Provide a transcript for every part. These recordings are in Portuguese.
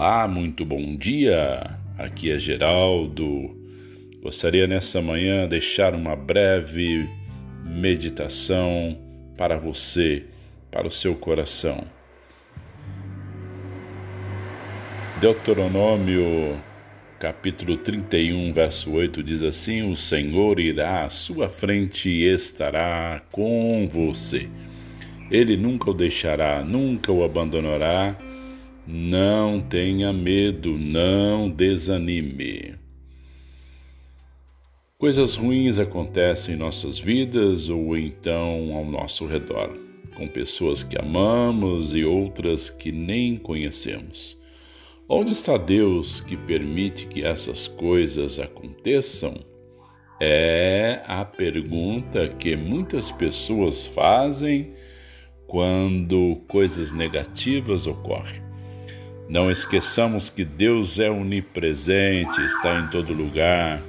Olá, muito bom dia. Aqui é Geraldo. Gostaria nessa manhã deixar uma breve meditação para você, para o seu coração. Deuteronômio capítulo 31, verso 8 diz assim: O Senhor irá à sua frente e estará com você. Ele nunca o deixará, nunca o abandonará não tenha medo, não desanime. Coisas ruins acontecem em nossas vidas ou então ao nosso redor, com pessoas que amamos e outras que nem conhecemos. Onde está Deus que permite que essas coisas aconteçam? É a pergunta que muitas pessoas fazem quando coisas negativas ocorrem. Não esqueçamos que Deus é onipresente, está em todo lugar,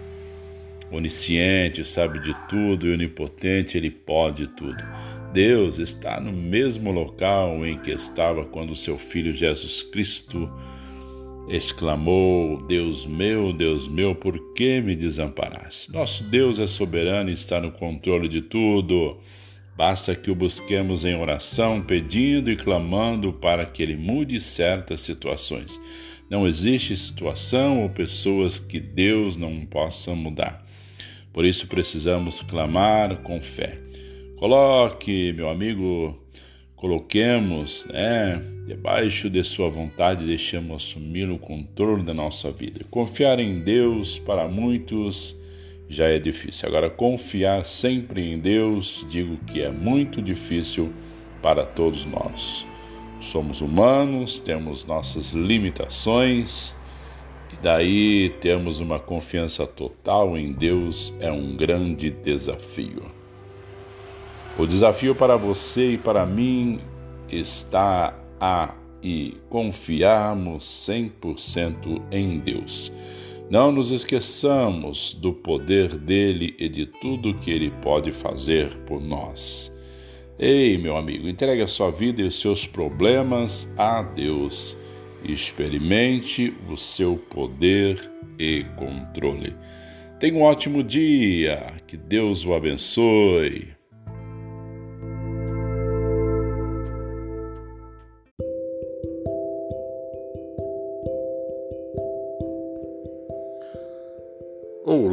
onisciente, sabe de tudo e onipotente, ele pode tudo. Deus está no mesmo local em que estava quando seu filho Jesus Cristo exclamou: Deus meu, Deus meu, por que me desamparaste? Nosso Deus é soberano e está no controle de tudo. Basta que o busquemos em oração, pedindo e clamando para que ele mude certas situações. Não existe situação ou pessoas que Deus não possa mudar. Por isso precisamos clamar com fé. Coloque, meu amigo, coloquemos, né, debaixo de sua vontade, deixemos assumir o controle da nossa vida. Confiar em Deus para muitos já é difícil. Agora, confiar sempre em Deus, digo que é muito difícil para todos nós. Somos humanos, temos nossas limitações, e daí temos uma confiança total em Deus é um grande desafio. O desafio para você e para mim está a e confiarmos 100% em Deus. Não nos esqueçamos do poder dele e de tudo que ele pode fazer por nós. Ei, meu amigo, entregue a sua vida e os seus problemas a Deus. Experimente o seu poder e controle. Tenha um ótimo dia. Que Deus o abençoe.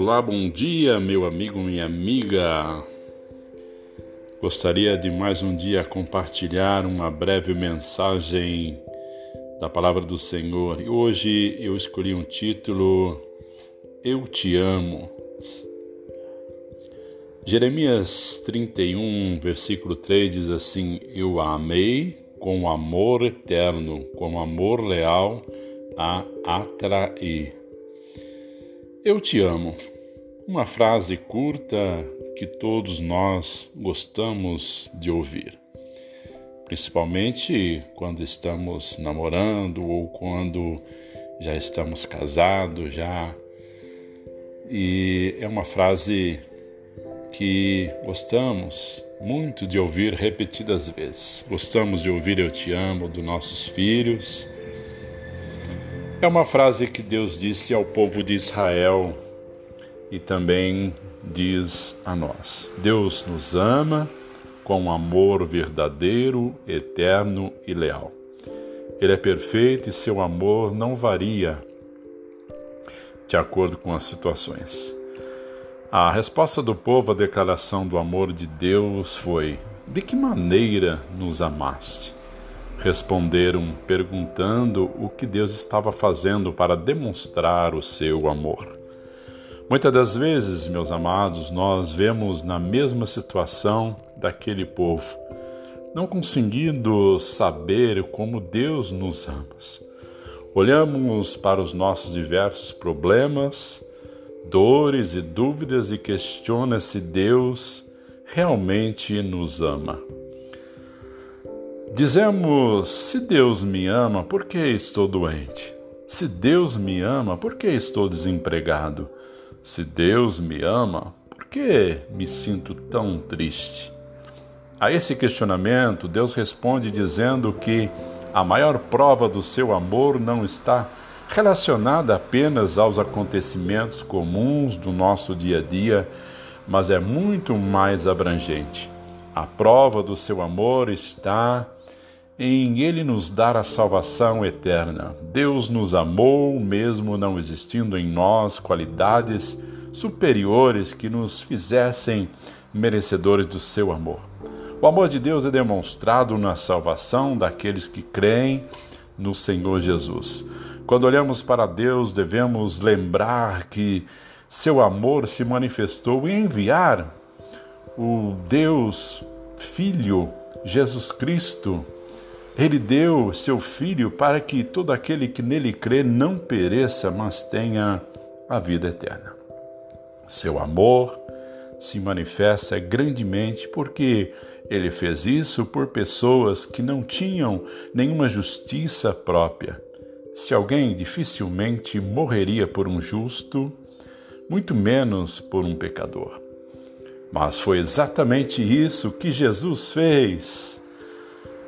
Olá, bom dia, meu amigo, minha amiga. Gostaria de mais um dia compartilhar uma breve mensagem da palavra do Senhor. E hoje eu escolhi um título Eu te amo. Jeremias 31, versículo 3 diz assim: Eu a amei com amor eterno, com amor leal a atrair. Eu te amo. Uma frase curta que todos nós gostamos de ouvir, principalmente quando estamos namorando ou quando já estamos casados já. E é uma frase que gostamos muito de ouvir repetidas vezes. Gostamos de ouvir eu te amo dos nossos filhos é uma frase que Deus disse ao povo de Israel e também diz a nós: Deus nos ama com amor verdadeiro, eterno e leal. Ele é perfeito e seu amor não varia de acordo com as situações. A resposta do povo à declaração do amor de Deus foi: De que maneira nos amaste? Responderam perguntando o que Deus estava fazendo para demonstrar o seu amor. Muitas das vezes, meus amados, nós vemos na mesma situação daquele povo, não conseguindo saber como Deus nos ama. Olhamos para os nossos diversos problemas, dores e dúvidas e questiona se Deus realmente nos ama. Dizemos: se Deus me ama, por que estou doente? Se Deus me ama, por que estou desempregado? Se Deus me ama, por que me sinto tão triste? A esse questionamento, Deus responde dizendo que A maior prova do seu amor não está relacionada apenas aos acontecimentos comuns do nosso dia a dia, mas é muito mais abrangente. A prova do seu amor está em Ele nos dar a salvação eterna. Deus nos amou, mesmo não existindo em nós qualidades superiores que nos fizessem merecedores do seu amor. O amor de Deus é demonstrado na salvação daqueles que creem no Senhor Jesus. Quando olhamos para Deus, devemos lembrar que seu amor se manifestou em enviar o Deus Filho, Jesus Cristo. Ele deu seu Filho para que todo aquele que nele crê não pereça, mas tenha a vida eterna. Seu amor se manifesta grandemente porque ele fez isso por pessoas que não tinham nenhuma justiça própria se alguém dificilmente morreria por um justo, muito menos por um pecador. Mas foi exatamente isso que Jesus fez.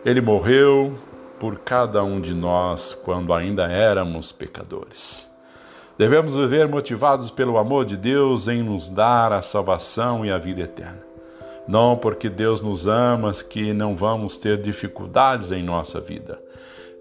Ele morreu por cada um de nós quando ainda éramos pecadores. Devemos viver motivados pelo amor de Deus em nos dar a salvação e a vida eterna. Não porque Deus nos ama que não vamos ter dificuldades em nossa vida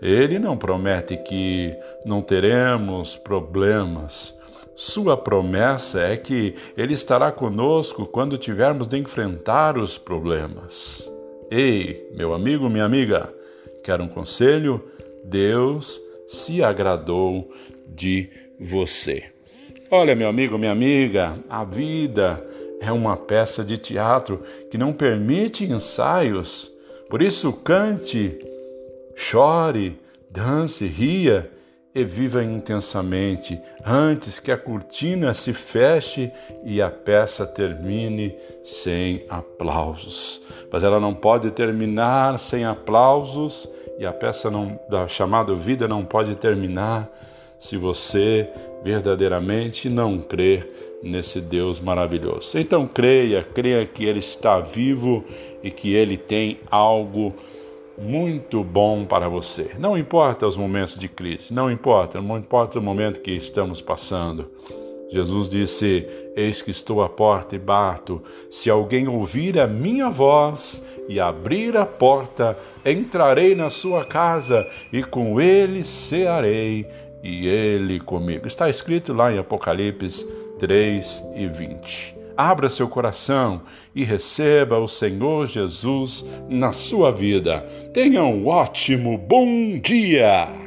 ele não promete que não teremos problemas. Sua promessa é que Ele estará conosco quando tivermos de enfrentar os problemas. Ei, meu amigo, minha amiga, quer um conselho? Deus se agradou de você. Olha, meu amigo, minha amiga, a vida é uma peça de teatro que não permite ensaios. Por isso, cante chore, dance, ria e viva intensamente antes que a cortina se feche e a peça termine sem aplausos. Mas ela não pode terminar sem aplausos e a peça não, da chamada vida não pode terminar se você verdadeiramente não crer nesse Deus maravilhoso. Então creia, creia que Ele está vivo e que Ele tem algo muito bom para você. Não importa os momentos de crise, não importa, não importa o momento que estamos passando. Jesus disse: Eis que estou à porta e bato. Se alguém ouvir a minha voz e abrir a porta, entrarei na sua casa e com ele cearei e ele comigo. Está escrito lá em Apocalipse 3 e 20. Abra seu coração e receba o Senhor Jesus na sua vida. Tenha um ótimo bom dia!